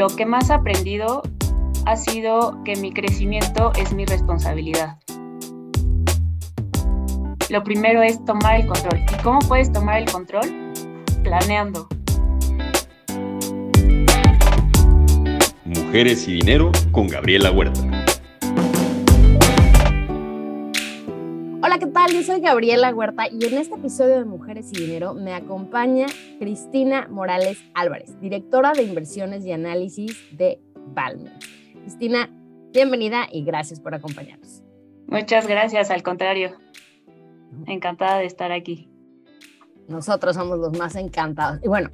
lo que más he aprendido ha sido que mi crecimiento es mi responsabilidad. Lo primero es tomar el control. ¿Y cómo puedes tomar el control? Planeando. Mujeres y Dinero con Gabriela Huerta. Yo soy Gabriela Huerta y en este episodio de Mujeres y Dinero me acompaña Cristina Morales Álvarez, directora de inversiones y análisis de Balmer. Cristina, bienvenida y gracias por acompañarnos. Muchas gracias, al contrario. Encantada de estar aquí. Nosotros somos los más encantados. Y bueno,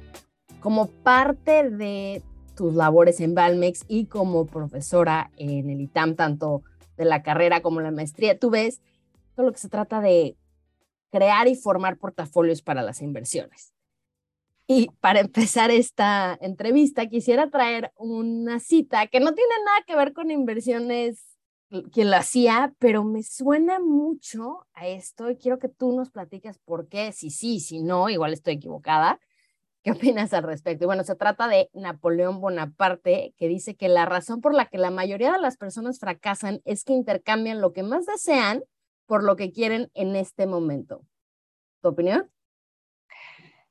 como parte de tus labores en Balmex y como profesora en el ITAM, tanto de la carrera como la maestría, tú ves todo lo que se trata de crear y formar portafolios para las inversiones. Y para empezar esta entrevista, quisiera traer una cita que no tiene nada que ver con inversiones quien lo hacía, pero me suena mucho a esto y quiero que tú nos platiques por qué, si sí, si no, igual estoy equivocada. ¿Qué opinas al respecto? Y bueno, se trata de Napoleón Bonaparte, que dice que la razón por la que la mayoría de las personas fracasan es que intercambian lo que más desean por lo que quieren en este momento. ¿Tu opinión?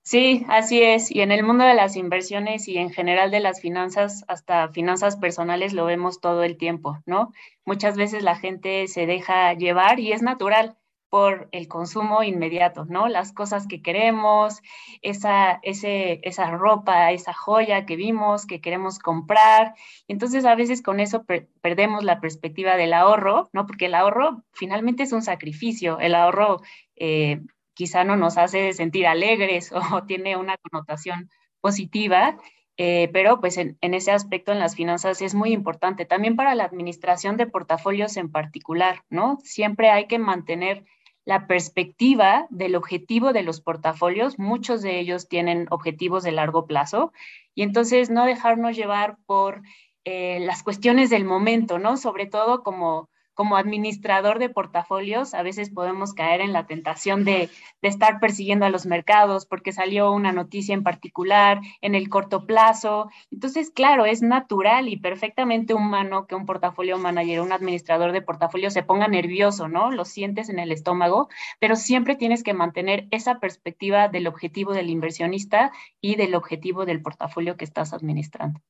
Sí, así es. Y en el mundo de las inversiones y en general de las finanzas, hasta finanzas personales, lo vemos todo el tiempo, ¿no? Muchas veces la gente se deja llevar y es natural por el consumo inmediato, ¿no? Las cosas que queremos, esa, ese, esa ropa, esa joya que vimos, que queremos comprar. Entonces a veces con eso perdemos la perspectiva del ahorro, ¿no? Porque el ahorro finalmente es un sacrificio, el ahorro eh, quizá no nos hace sentir alegres o tiene una connotación positiva, eh, pero pues en, ese aspecto en las finanzas es muy importante. También para la administración de portafolios en particular, ¿no? Siempre hay que mantener la perspectiva del objetivo de los portafolios. Muchos de ellos tienen objetivos de largo plazo y entonces no dejarnos llevar por eh, las cuestiones del momento, ¿no? Sobre todo como como administrador de portafolios, a veces podemos caer en la tentación de, estar persiguiendo a los mercados porque salió una noticia en particular en el corto plazo. Entonces, claro, es natural y perfectamente humano que un portafolio manager, un administrador de portafolio se ponga nervioso, ¿no? Lo sientes en el estómago, pero siempre tienes que mantener esa perspectiva del objetivo del inversionista y del objetivo del portafolio que estás administrando.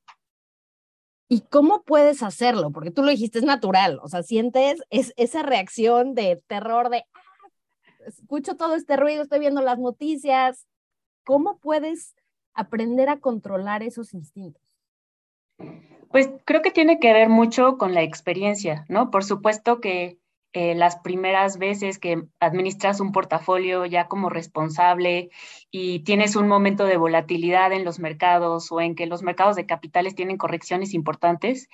¿Y cómo puedes hacerlo? Porque tú lo dijiste, es natural, o sea, sientes es, esa reacción de terror de, ah, escucho todo este ruido, estoy viendo las noticias. ¿Cómo puedes aprender a controlar esos instintos? Pues creo que tiene que ver mucho con la experiencia, ¿no? Por supuesto que eh, las primeras veces que administras un portafolio ya como responsable y tienes un momento de volatilidad en los mercados o en que los mercados de capitales tienen correcciones importantes,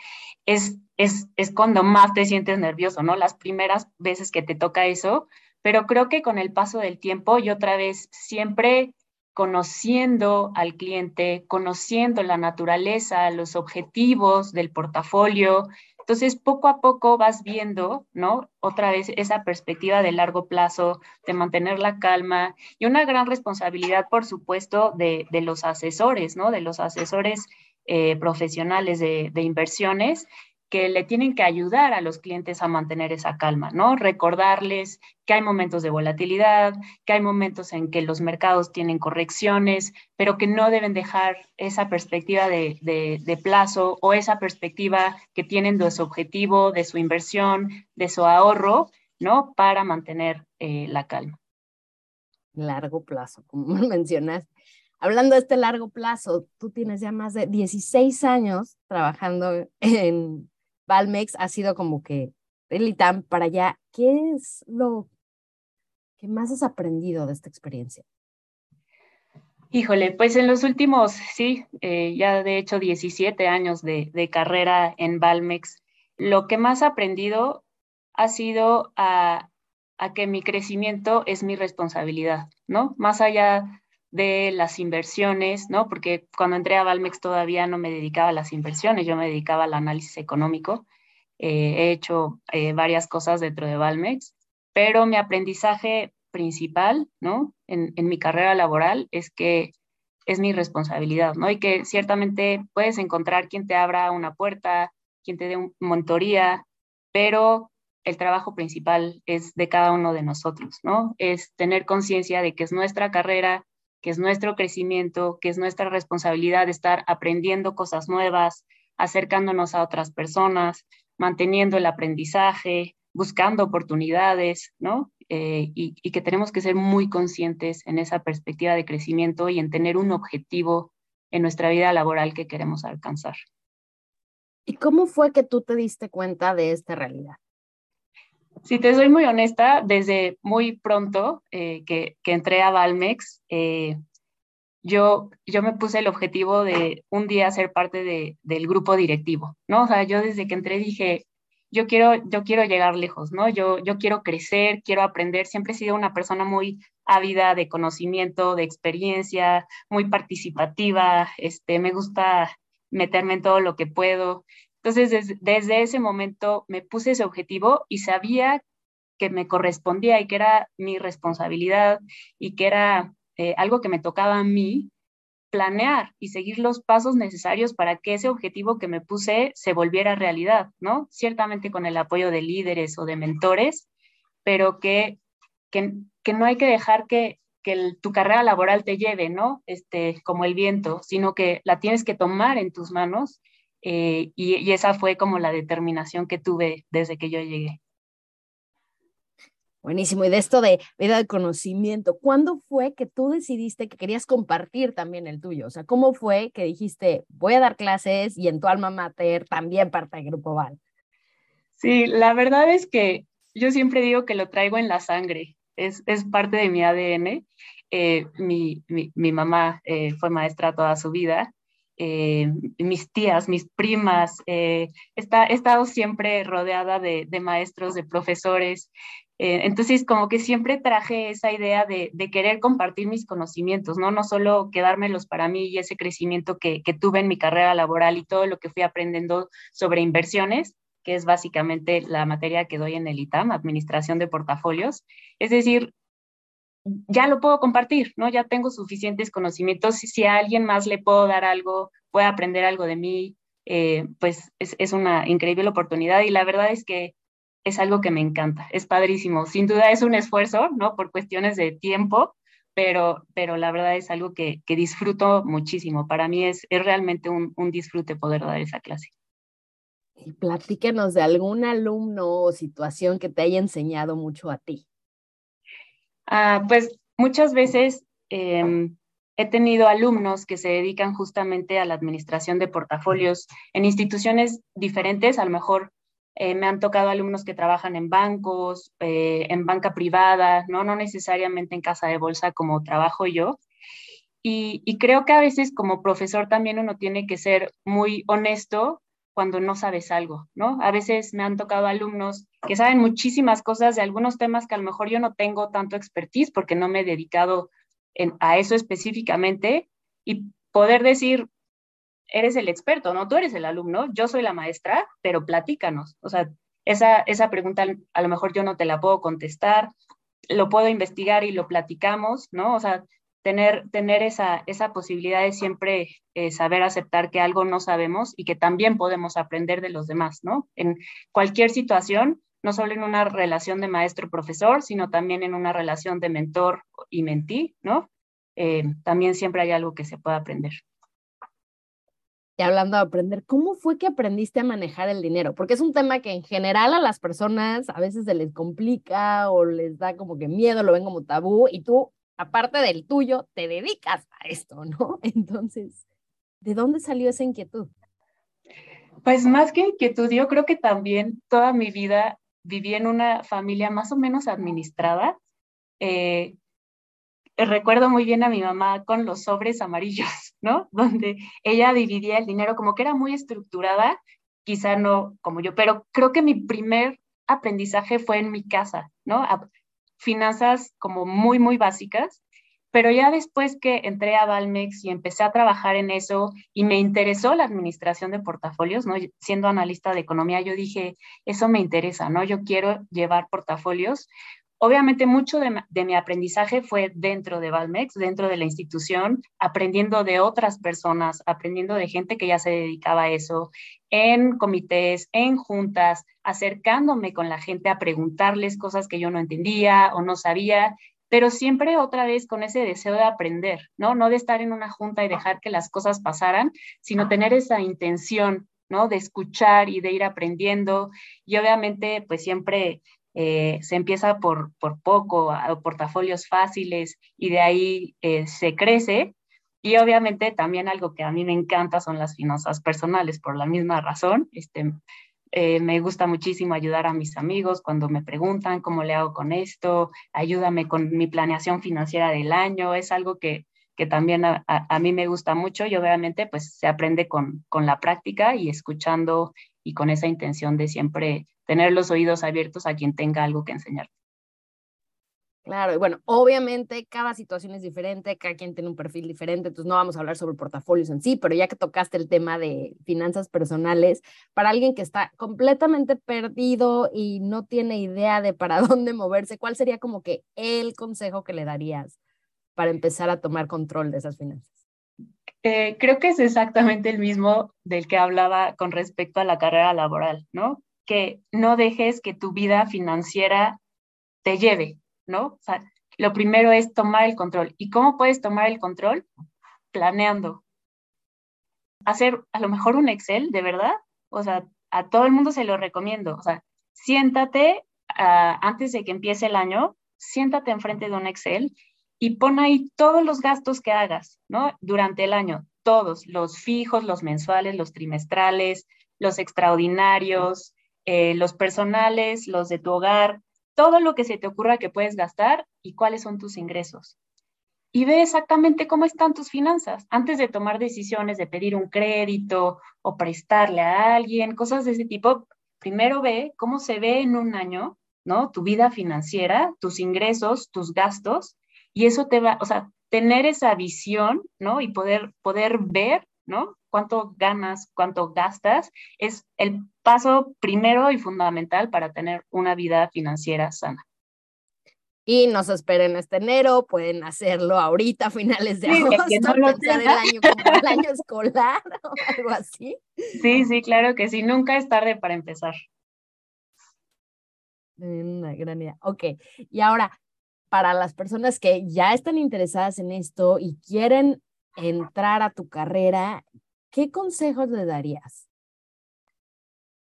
es, es, es cuando más te sientes nervioso, ¿no? Las primeras veces que te toca eso, pero creo que con el paso del tiempo y otra vez siempre conociendo al cliente, conociendo la naturaleza, los objetivos del portafolio, entonces, poco a poco vas viendo, ¿no? Otra vez esa perspectiva de largo plazo, de mantener la calma y una gran responsabilidad, por supuesto, de, los asesores, ¿no? De los asesores eh, profesionales de, de inversiones que le tienen que ayudar a los clientes a mantener esa calma, ¿no? Recordarles que hay momentos de volatilidad, que hay momentos en que los mercados tienen correcciones, pero que no deben dejar esa perspectiva de, plazo o esa perspectiva que tienen de su objetivo, de su inversión, de su ahorro, ¿no? Para mantener eh, la calma. Largo plazo, como mencionaste. Hablando de este largo plazo, tú tienes ya más de 16 años trabajando en Valmex ha sido como que el ITAM para allá. ¿Qué es lo que más has aprendido de esta experiencia? Híjole, pues en los últimos, sí, eh, ya de hecho 17 años de, carrera en Valmex, lo que más he aprendido ha sido a, a, que mi crecimiento es mi responsabilidad, ¿no? Más allá de las inversiones, ¿no? Porque cuando entré a Valmex todavía no me dedicaba a las inversiones, yo me dedicaba al análisis económico. Eh, he hecho eh, varias cosas dentro de Valmex, pero mi aprendizaje principal, ¿no? En, mi carrera laboral es que es mi responsabilidad, ¿no? Y que ciertamente puedes encontrar quien te abra una puerta, quien te dé una monitoría, pero el trabajo principal es de cada uno de nosotros, ¿no? Es tener conciencia de que es nuestra carrera, que es nuestro crecimiento, que es nuestra responsabilidad estar aprendiendo cosas nuevas, acercándonos a otras personas, manteniendo el aprendizaje, buscando oportunidades, ¿no? Eh, y, y, que tenemos que ser muy conscientes en esa perspectiva de crecimiento y en tener un objetivo en nuestra vida laboral que queremos alcanzar. ¿Y cómo fue que tú te diste cuenta de esta realidad? Si te soy muy honesta, desde muy pronto eh, que, entré a Valmex, eh, yo, yo me puse el objetivo de un día ser parte de, del grupo directivo, ¿no? O sea, yo desde que entré dije, yo quiero, yo quiero llegar lejos, ¿no? Yo, yo quiero crecer, quiero aprender. Siempre he sido una persona muy ávida de conocimiento, de experiencia, muy participativa. Este, me gusta meterme en todo lo que puedo. Entonces, desde, ese momento me puse ese objetivo y sabía que me correspondía y que era mi responsabilidad y que era eh, algo que me tocaba a mí planear y seguir los pasos necesarios para que ese objetivo que me puse se volviera realidad, ¿no? Ciertamente con el apoyo de líderes o de mentores, pero que, que, no hay que dejar que, que tu carrera laboral te lleve, ¿no? Este, como el viento, sino que la tienes que tomar en tus manos eh, y, esa fue como la determinación que tuve desde que yo llegué. Buenísimo. Y de esto de vida de conocimiento, ¿cuándo fue que tú decidiste que querías compartir también el tuyo? O sea, ¿cómo fue que dijiste, voy a dar clases y en tu alma mater también parte del Grupo Val? Sí, la verdad es que yo siempre digo que lo traigo en la sangre, es, es parte de mi ADN. Eh, mi, mi, mi, mamá eh, fue maestra toda su vida eh, mis tías, mis primas, eh, está, he estado siempre rodeada de, maestros, de profesores. Eh, entonces, como que siempre traje esa idea de, querer compartir mis conocimientos, ¿no? No solo quedármelos para mí y ese crecimiento que, que tuve en mi carrera laboral y todo lo que fui aprendiendo sobre inversiones, que es básicamente la materia que doy en el ITAM, Administración de Portafolios. Es decir, ya lo puedo compartir, ¿no? Ya tengo suficientes conocimientos. Si, a alguien más le puedo dar algo, puede aprender algo de mí, eh, pues es, es, una increíble oportunidad y la verdad es que es algo que me encanta, es padrísimo. Sin duda es un esfuerzo, ¿no? Por cuestiones de tiempo, pero, pero la verdad es algo que, que disfruto muchísimo. Para mí es, es realmente un, un disfrute poder dar esa clase. Y platíquenos de algún alumno o situación que te haya enseñado mucho a ti. Ah, pues muchas veces em, he tenido alumnos que se dedican justamente a la administración de portafolios en instituciones diferentes, a lo mejor eh, me han tocado alumnos que trabajan en bancos, eh, en banca privada, ¿no? necesariamente en casa de bolsa como trabajo yo. Y, y, creo que a veces como profesor también uno tiene que ser muy honesto cuando no sabes algo, ¿no? A veces me han tocado alumnos que saben muchísimas cosas de algunos temas que a lo mejor yo no tengo tanto expertise porque no me he dedicado a eso específicamente y poder decir, eres el experto, ¿no? Tú eres el alumno, yo soy la maestra, pero platícanos. O sea, esa, esa pregunta a lo mejor yo no te la puedo contestar, lo puedo investigar y lo platicamos, ¿no? O sea, tener, tener esa, esa posibilidad de siempre eh, saber aceptar que algo no sabemos y que también podemos aprender de los demás, ¿no? En cualquier situación, no solo en una relación de maestro-profesor, sino también en una relación de mentor y mentí, ¿no? Eh, también siempre hay algo que se puede aprender. Y hablando de aprender, ¿cómo fue que aprendiste a manejar el dinero? Porque es un tema que en general a las personas a veces se les complica o les da como que miedo, lo ven como tabú y tú aparte del tuyo, te dedicas a esto, ¿no? Entonces, ¿de dónde salió esa inquietud? Pues más que inquietud, yo creo que también toda mi vida viví en una familia más o menos administrada. Eh, recuerdo muy bien a mi mamá con los sobres amarillos, ¿no? Donde ella dividía el dinero como que era muy estructurada, quizá no como yo, pero creo que mi primer aprendizaje fue en mi casa, ¿no? Finanzas como muy, muy básicas, pero ya después que entré a Valmex y empecé a trabajar en eso y me interesó la administración de portafolios, ¿no? Siendo analista de economía, yo dije, eso me interesa, ¿no? Yo quiero llevar portafolios. Obviamente mucho de, mi aprendizaje fue dentro de Valmex, dentro de la institución, aprendiendo de otras personas, aprendiendo de gente que ya se dedicaba a eso, en comités, en juntas, acercándome con la gente a preguntarles cosas que yo no entendía o no sabía, pero siempre otra vez con ese deseo de aprender, ¿no? No de estar en una junta y dejar que las cosas pasaran, sino tener esa intención, ¿no? De escuchar y de ir aprendiendo. Y obviamente, pues siempre eh, se empieza por, por poco, a, portafolios fáciles y de ahí eh, se crece. Y obviamente también algo que a mí me encanta son las finanzas personales, por la misma razón. Este, eh, me gusta muchísimo ayudar a mis amigos cuando me preguntan cómo le hago con esto, ayúdame con mi planeación financiera del año. Es algo que, que también a, a, mí me gusta mucho y obviamente pues se aprende con, con la práctica y escuchando y con esa intención de siempre tener los oídos abiertos a quien tenga algo que enseñar. Claro, y bueno, obviamente cada situación es diferente, cada quien tiene un perfil diferente, entonces no vamos a hablar sobre portafolios en sí, pero ya que tocaste el tema de finanzas personales, para alguien que está completamente perdido y no tiene idea de para dónde moverse, ¿cuál sería como que el consejo que le darías para empezar a tomar control de esas finanzas? Eh, creo que es exactamente el mismo del que hablaba con respecto a la carrera laboral, ¿no? Que no dejes que tu vida financiera te lleve, ¿no? O sea, lo primero es tomar el control. ¿Y cómo puedes tomar el control? Planeando. Hacer a lo mejor un Excel, de verdad. O sea, a todo el mundo se lo recomiendo. O sea, siéntate ah, antes de que empiece el año, siéntate enfrente de un Excel y pon ahí todos los gastos que hagas, ¿no? Durante el año, todos, los fijos, los mensuales, los trimestrales, los extraordinarios, eh, los personales, los de tu hogar, todo lo que se te ocurra que puedes gastar y cuáles son tus ingresos. Y ve exactamente cómo están tus finanzas antes de tomar decisiones de pedir un crédito o prestarle a alguien, cosas de ese tipo. Primero ve cómo se ve en un año, ¿no? Tu vida financiera, tus ingresos, tus gastos, y eso te va, o sea, tener esa visión, ¿no? Y poder, poder ver, ¿no? cuánto ganas, cuánto gastas, es el paso primero y fundamental para tener una vida financiera sana. Y nos esperen este enero, pueden hacerlo ahorita a finales de agosto, no el año como el año escolar o algo así. Sí, sí, claro que sí, nunca es tarde para empezar. Una gran idea. Ok, y ahora, para las personas que ya están interesadas en esto y quieren entrar a tu carrera, ¿qué consejos le darías?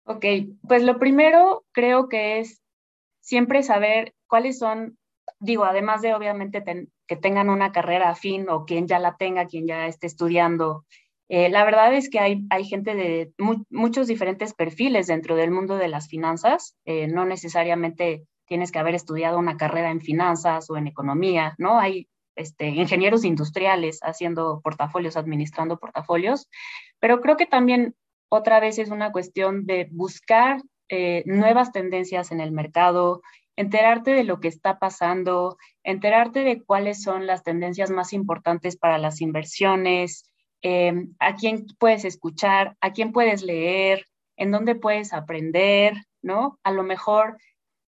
Ok, pues lo primero creo que es siempre saber cuáles son, digo, además de obviamente que tengan una carrera afín o quien ya la tenga, quien ya esté estudiando. Eh, la verdad es que hay, hay gente de muchos diferentes perfiles dentro del mundo de las finanzas. Eh, no necesariamente tienes que haber estudiado una carrera en finanzas o en economía, ¿no? Hay este, ingenieros industriales haciendo portafolios, administrando portafolios, pero creo que también otra vez es una cuestión de buscar eh, nuevas tendencias en el mercado, enterarte de lo que está pasando, enterarte de cuáles son las tendencias más importantes para las inversiones, em, a quién puedes escuchar, a quién puedes leer, en dónde puedes aprender, ¿no? A lo mejor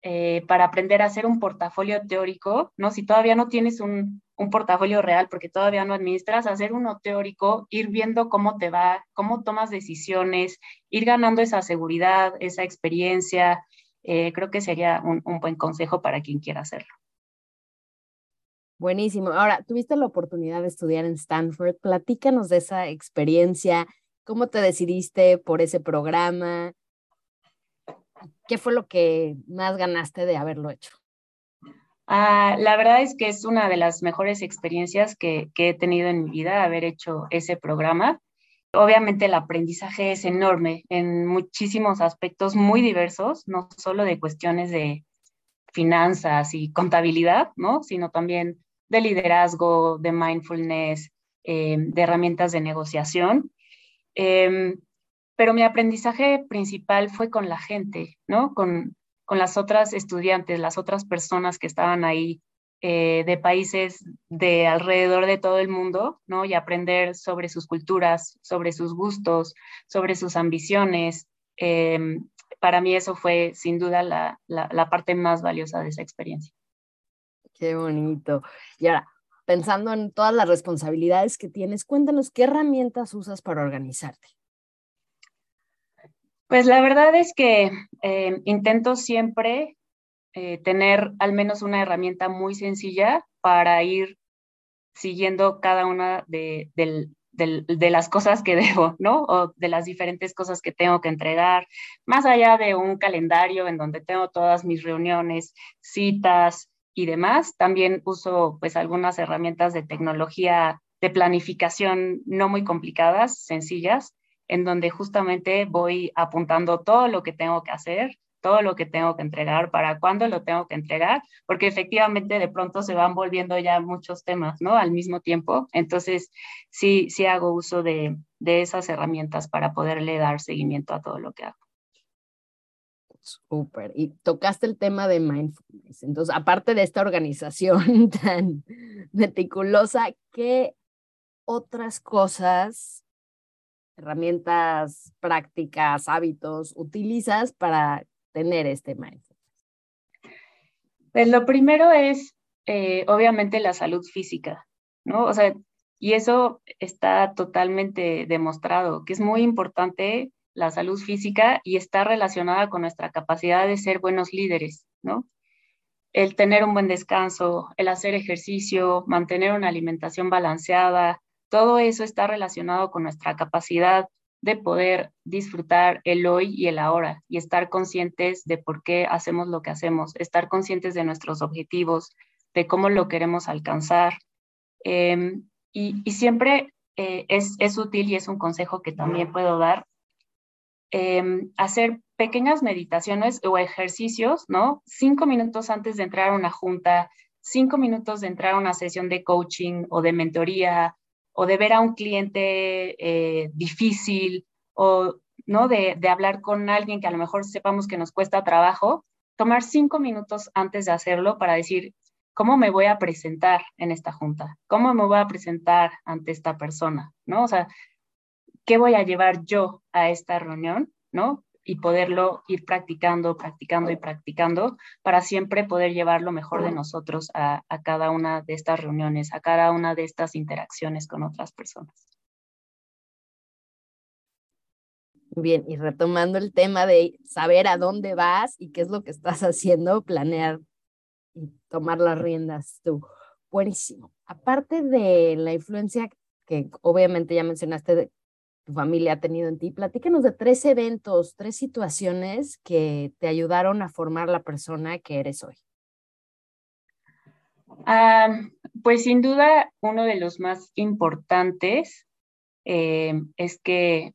eh, para aprender a hacer un portafolio teórico, ¿no? Si todavía no tienes un, un portafolio real porque todavía no administras, hacer uno teórico, ir viendo cómo te va, cómo tomas decisiones, ir ganando esa seguridad, esa experiencia. Eh, creo que sería un, un buen consejo para quien quiera hacerlo. Buenísimo. Ahora, tuviste la oportunidad de estudiar en Stanford. Platícanos de esa experiencia. ¿Cómo te decidiste por ese programa? ¿Qué fue lo que más ganaste de haberlo hecho? Ah, la verdad es que es una de las mejores experiencias que, he tenido en mi vida haber hecho ese programa. Obviamente el aprendizaje es enorme en muchísimos aspectos muy diversos, no solo de cuestiones de finanzas y contabilidad, ¿no? sino también de liderazgo, de mindfulness, eh, de herramientas de negociación. Em, pero mi aprendizaje principal fue con la gente, ¿no? Con, con las otras estudiantes, las otras personas que estaban ahí eh, de países de alrededor de todo el mundo, ¿no? Y aprender sobre sus culturas, sobre sus gustos, sobre sus ambiciones. Em, para mí eso fue sin duda la, la, parte más valiosa de esa experiencia. Qué bonito. Y ahora, pensando en todas las responsabilidades que tienes, cuéntanos qué herramientas usas para organizarte. Pues la verdad es que eh, intento siempre eh, tener al menos una herramienta muy sencilla para ir siguiendo cada una de, de, las cosas que debo, ¿no? O de las diferentes cosas que tengo que entregar, más allá de un calendario en donde tengo todas mis reuniones, citas y demás, también uso pues algunas herramientas de tecnología de planificación no muy complicadas, sencillas, en donde justamente voy apuntando todo lo que tengo que hacer, todo lo que tengo que entregar, para cuándo lo tengo que entregar, porque efectivamente de pronto se van volviendo ya muchos temas, ¿no? Al mismo tiempo. Entonces, sí, sí hago uso de, de esas herramientas para poderle dar seguimiento a todo lo que hago. Súper. Y tocaste el tema de mindfulness. Entonces, aparte de esta organización tan meticulosa, ¿qué otras cosas herramientas prácticas, hábitos utilizas para tener este mindfulness? Pues lo primero es, eh, obviamente, la salud física, ¿no? O sea, y eso está totalmente demostrado, que es muy importante la salud física y está relacionada con nuestra capacidad de ser buenos líderes, ¿no? El tener un buen descanso, el hacer ejercicio, mantener una alimentación balanceada, todo eso está relacionado con nuestra capacidad de poder disfrutar el hoy y el ahora y estar conscientes de por qué hacemos lo que hacemos, estar conscientes de nuestros objetivos, de cómo lo queremos alcanzar. Em, y, siempre eh, es, es, útil y es un consejo que también puedo dar, em, hacer pequeñas meditaciones o ejercicios, ¿no? Cinco minutos antes de entrar a una junta, cinco minutos de entrar a una sesión de coaching o de mentoría o de ver a un cliente eh, difícil o ¿no? De, de, hablar con alguien que a lo mejor sepamos que nos cuesta trabajo, tomar cinco minutos antes de hacerlo para decir, ¿cómo me voy a presentar en esta junta? ¿Cómo me voy a presentar ante esta persona? ¿No? O sea, ¿qué voy a llevar yo a esta reunión? ¿No? Y poderlo ir practicando, practicando y practicando para siempre poder llevar lo mejor de nosotros a, cada una de estas reuniones, a cada una de estas interacciones con otras personas. Bien, y retomando el tema de saber a dónde vas y qué es lo que estás haciendo, planear y tomar las riendas tú. Buenísimo. Aparte de la influencia que obviamente ya mencionaste tu familia ha tenido en ti. Platícanos de tres eventos, tres situaciones que te ayudaron a formar la persona que eres hoy. pues sin duda, uno de los más importantes eh, es que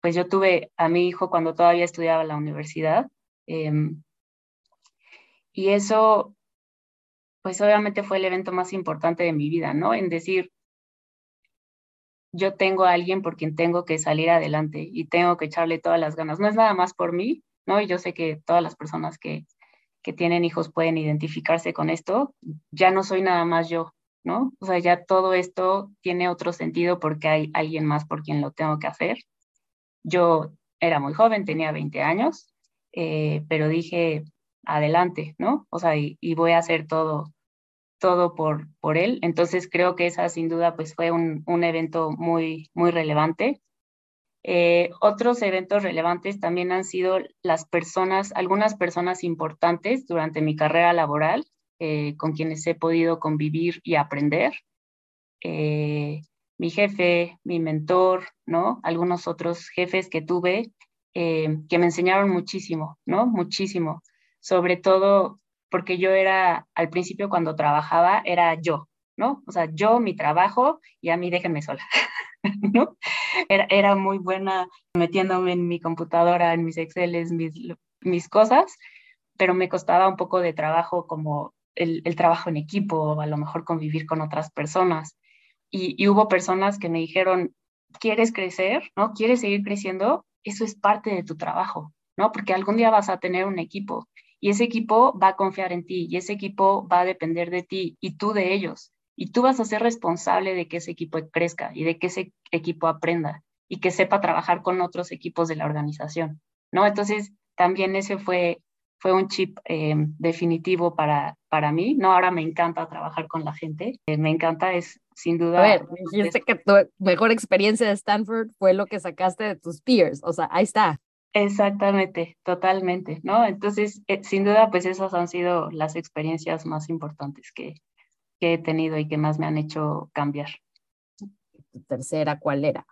pues yo tuve a mi hijo cuando todavía estudiaba en la universidad. Em, y eso, pues obviamente fue el evento más importante de mi vida, ¿no? En decir, yo tengo a alguien por quien tengo que salir adelante y tengo que echarle todas las ganas. No es nada más por mí, ¿no? Y yo sé que todas las personas que, que tienen hijos pueden identificarse con esto. Ya no soy nada más yo, ¿no? O sea, ya todo esto tiene otro sentido porque hay alguien más por quien lo tengo que hacer. Yo era muy joven, tenía 20 años, eh, pero dije, adelante, ¿no? O sea, y, y voy a hacer todo, todo por, por él. Entonces creo que esa sin duda pues fue un, un evento muy, muy relevante. Eh, otros eventos relevantes también han sido las personas, algunas personas importantes durante mi carrera laboral, eh, con quienes he podido convivir y aprender. Eh, mi jefe, mi mentor, ¿no? Algunos otros jefes que tuve que me enseñaron muchísimo, ¿no? Muchísimo. Sobre todo porque yo era, al principio cuando trabajaba, era yo, ¿no? O sea, yo, mi trabajo, y a mí déjenme sola, ¿no? Era, era muy buena metiéndome en mi computadora, en mis Exceles, mis, mis cosas, pero me costaba un poco de trabajo como el, el trabajo en equipo, a lo mejor convivir con otras personas. Y, y hubo personas que me dijeron, ¿quieres crecer? ¿No? ¿Quieres seguir creciendo? Eso es parte de tu trabajo, ¿no? Porque algún día vas a tener un equipo y ese equipo va a confiar en ti y ese equipo va a depender de ti y tú de ellos. Y tú vas a ser responsable de que ese equipo crezca y de que ese equipo aprenda y que sepa trabajar con otros equipos de la organización, ¿no? Entonces, también ese fue fue un chip eh, definitivo para, para mí, ¿no? Ahora me encanta trabajar con la gente, eh, me encanta, es sin duda. A ver, dijiste que tu mejor experiencia de Stanford fue lo que sacaste de tus peers, o sea, ahí está. Exactamente, totalmente, ¿no? Entonces, eh, sin duda, pues esas han sido las experiencias más importantes que, que he tenido y que más me han hecho cambiar. ¿Tu tercera cuál era?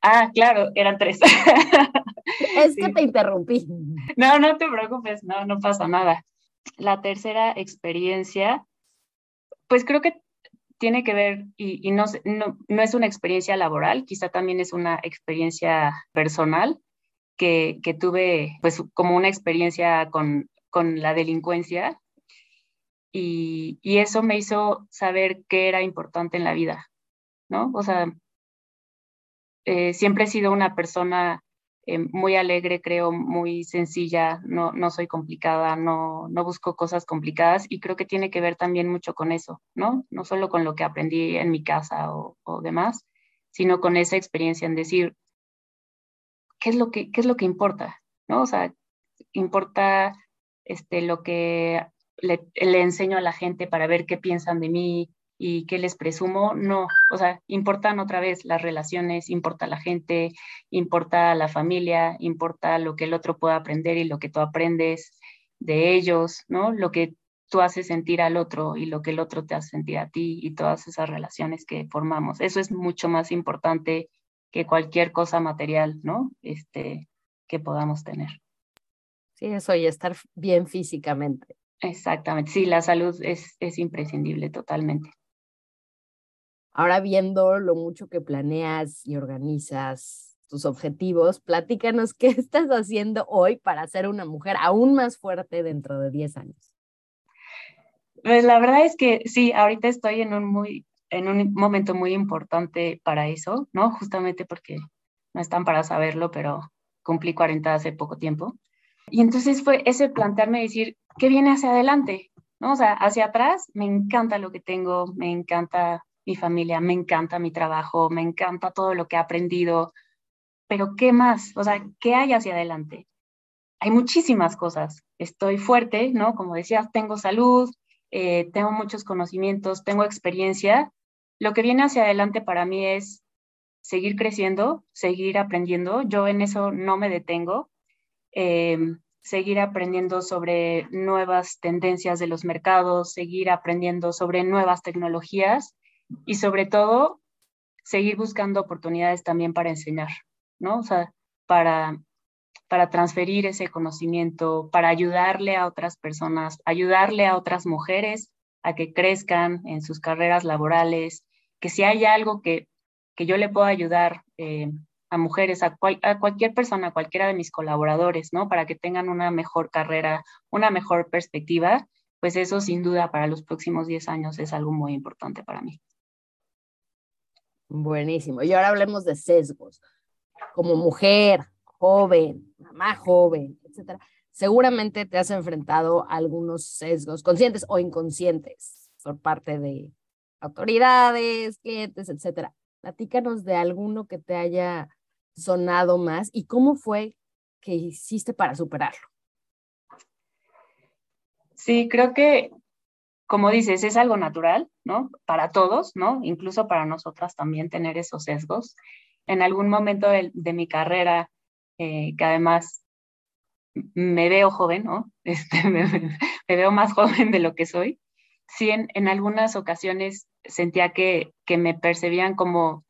Ah, claro, eran tres. Es que te interrumpí. No, no te preocupes, no, no pasa nada. La tercera experiencia, pues creo que tiene que ver, y, y no, no, no, es una experiencia laboral, quizá también es una experiencia personal, que, que tuve pues como una experiencia con, con la delincuencia y, y, eso me hizo saber qué era importante en la vida, ¿no? O sea, eh, siempre he sido una persona eh, muy alegre, creo, muy sencilla, no, no soy complicada, no, no busco cosas complicadas y creo que tiene que ver también mucho con eso, ¿no? No solo con lo que aprendí en mi casa o, o demás, sino con esa experiencia en decir, ¿qué es lo que, qué es lo que importa? ¿No? O sea, importa este, lo que le, enseño a la gente para ver qué piensan de mí y qué les presumo. No, o sea, importan otra vez las relaciones, importa la gente, importa la familia, importa lo que el otro pueda aprender y lo que tú aprendes de ellos, ¿no? Lo que tú haces sentir al otro y lo que el otro te hace sentir a ti y todas esas relaciones que formamos. Eso es mucho más importante que cualquier cosa material, ¿no? Este, que podamos tener. Sí, eso y estar bien físicamente. Exactamente, sí, la salud es, es imprescindible totalmente. Ahora viendo lo mucho que planeas y organizas tus objetivos, platícanos qué estás haciendo hoy para ser una mujer aún más fuerte dentro de 10 años. Pues la verdad es que sí, ahorita estoy en un muy en un momento muy importante para eso, ¿no? Justamente porque no están para saberlo, pero cumplí 40 hace poco tiempo. Y entonces fue ese plantearme decir, ¿qué viene hacia adelante? ¿No? O sea, hacia atrás me encanta lo que tengo, me encanta mi familia, me encanta mi trabajo, me encanta todo lo que he aprendido, pero ¿qué más? O sea, ¿qué hay hacia adelante? Hay muchísimas cosas. Estoy fuerte, ¿no? Como decías, tengo salud, eh, tengo muchos conocimientos, tengo experiencia, lo que viene hacia adelante para mí es seguir creciendo, seguir aprendiendo. Yo en eso no me detengo. Eh, seguir aprendiendo sobre nuevas tendencias de los mercados, seguir aprendiendo sobre nuevas tecnologías y sobre todo seguir buscando oportunidades también para enseñar, ¿no? O sea, para, para transferir ese conocimiento, para ayudarle a otras personas, ayudarle a otras mujeres a que crezcan en sus carreras laborales, que si hay algo que, que yo le puedo ayudar eh, a mujeres, a, cual, a, cualquier persona, a cualquiera de mis colaboradores, ¿no? Para que tengan una mejor carrera, una mejor perspectiva, pues eso sin duda para los próximos 10 años es algo muy importante para mí. Buenísimo. Y ahora hablemos de sesgos. Como mujer, joven, mamá joven, etcétera, seguramente te has enfrentado a algunos sesgos conscientes o inconscientes por parte de autoridades, clientes, etcétera. Platícanos de alguno que te haya sonado más y cómo fue que hiciste para superarlo. Sí, creo que, como dices, es algo natural, ¿no? Para todos, ¿no? Incluso para nosotras también tener esos sesgos. En algún momento de, mi carrera, eh, que además me veo joven, ¿no? Este, me, veo más joven de lo que soy sí en, algunas ocasiones sentía que, que, me percibían como,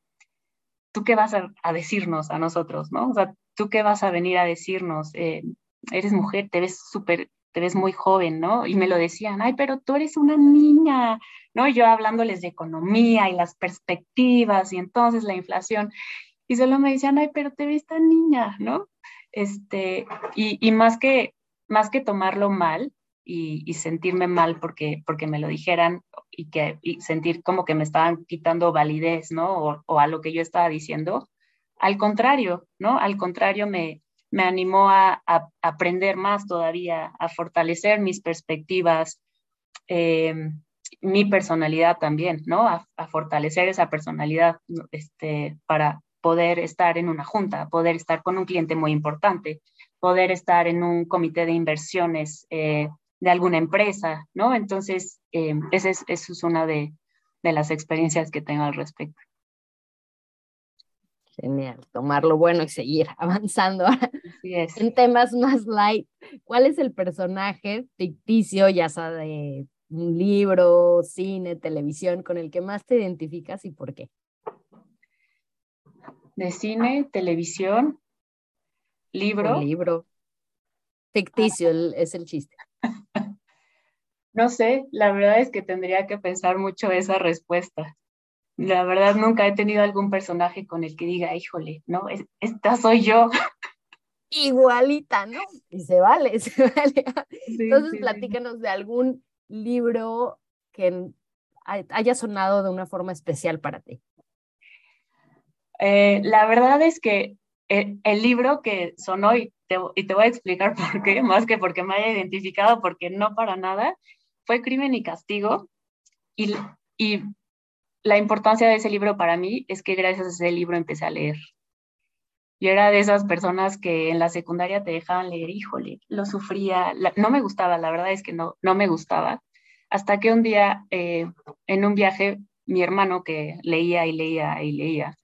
¿tú qué vas a, decirnos a nosotros? ¿no? O sea, ¿tú qué vas a venir a decirnos? Eh, eres mujer, te ves súper, te ves muy joven, ¿no? Y me lo decían, ay, pero tú eres una niña, ¿no? Yo hablándoles de economía y las perspectivas y entonces la inflación. Y solo me decían, ay, pero te ves tan niña, ¿no? Este, y, y más que más que tomarlo mal, y, y, sentirme mal porque, porque me lo dijeran y, que, y sentir como que me estaban quitando validez, ¿no? O, o, a lo que yo estaba diciendo. Al contrario, ¿no? Al contrario, me, me animó a, a aprender más todavía, a fortalecer mis perspectivas, eh, mi personalidad también, ¿no? A, a, fortalecer esa personalidad este, para poder estar en una junta, poder estar con un cliente muy importante, poder estar en un comité de inversiones eh, de alguna empresa, ¿no? Entonces, eh, esa es, una de, de las experiencias que tengo al respecto. Genial, tomar lo bueno y seguir avanzando. Así es. En temas más light, ¿cuál es el personaje ficticio, ya sea de un libro, cine, televisión, con el que más te identificas y por qué? De cine, televisión, libro. libro. Ficticio es el chiste. No sé, la verdad es que tendría que pensar mucho esa respuesta. La verdad nunca he tenido algún personaje con el que diga, híjole, no, esta soy yo. Igualita, ¿no? Y se vale, se vale. Entonces, platícanos de algún libro que haya sonado de una forma especial para ti. Eh, la verdad es que eh, el, libro que sonó, y te, y te voy a explicar por qué, más que porque me haya identificado, porque no para nada, fue Crimen y Castigo. Y, la importancia de ese libro para mí es que gracias a ese libro empecé a leer. Yo era de esas personas que en la secundaria te dejaban leer, híjole, lo sufría, no me gustaba, la verdad es que no, no me gustaba. Hasta que un día, eh, en un viaje, mi hermano que leía y leía y leía,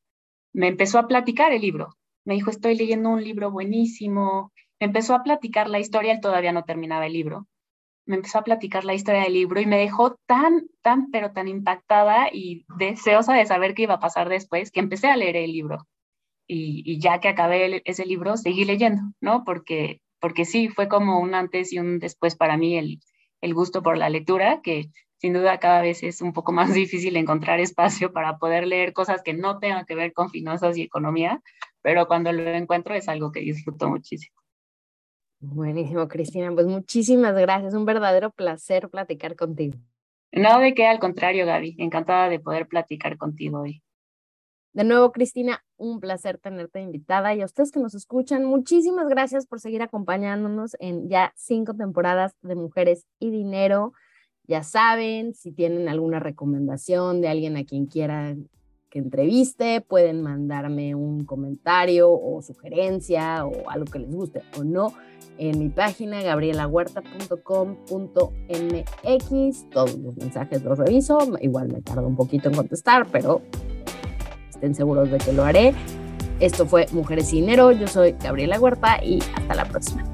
me empezó a platicar el libro. Me dijo, estoy leyendo un libro buenísimo. Me empezó a platicar la historia, él todavía no terminaba el libro me empezó a platicar la historia del libro y me dejó tan, tan, pero tan impactada y deseosa de saber qué iba a pasar después que empecé a leer el libro. Y, ya que acabé ese libro, seguí leyendo, ¿no? Porque, porque sí, fue como un antes y un después para mí el, el gusto por la lectura, que sin duda cada vez es un poco más difícil encontrar espacio para poder leer cosas que no tengan que ver con finanzas y economía, pero cuando lo encuentro es algo que disfruto muchísimo. Buenísimo, Cristina. Pues muchísimas gracias. Un verdadero placer platicar contigo. No, de qué, al contrario, Gaby. Encantada de poder platicar contigo hoy. De nuevo, Cristina, un placer tenerte invitada y a ustedes que nos escuchan, muchísimas gracias por seguir acompañándonos en ya cinco temporadas de Mujeres y Dinero. Ya saben, si tienen alguna recomendación de alguien a quien quieran entreviste, pueden mandarme un comentario o sugerencia o algo que les guste o no en mi página gabrielahuerta.com.mx. Todos los mensajes los reviso, igual me tardo un poquito en contestar, pero estén seguros de que lo haré. Esto fue Mujeres y Dinero, yo soy Gabriela Huerta y hasta la próxima.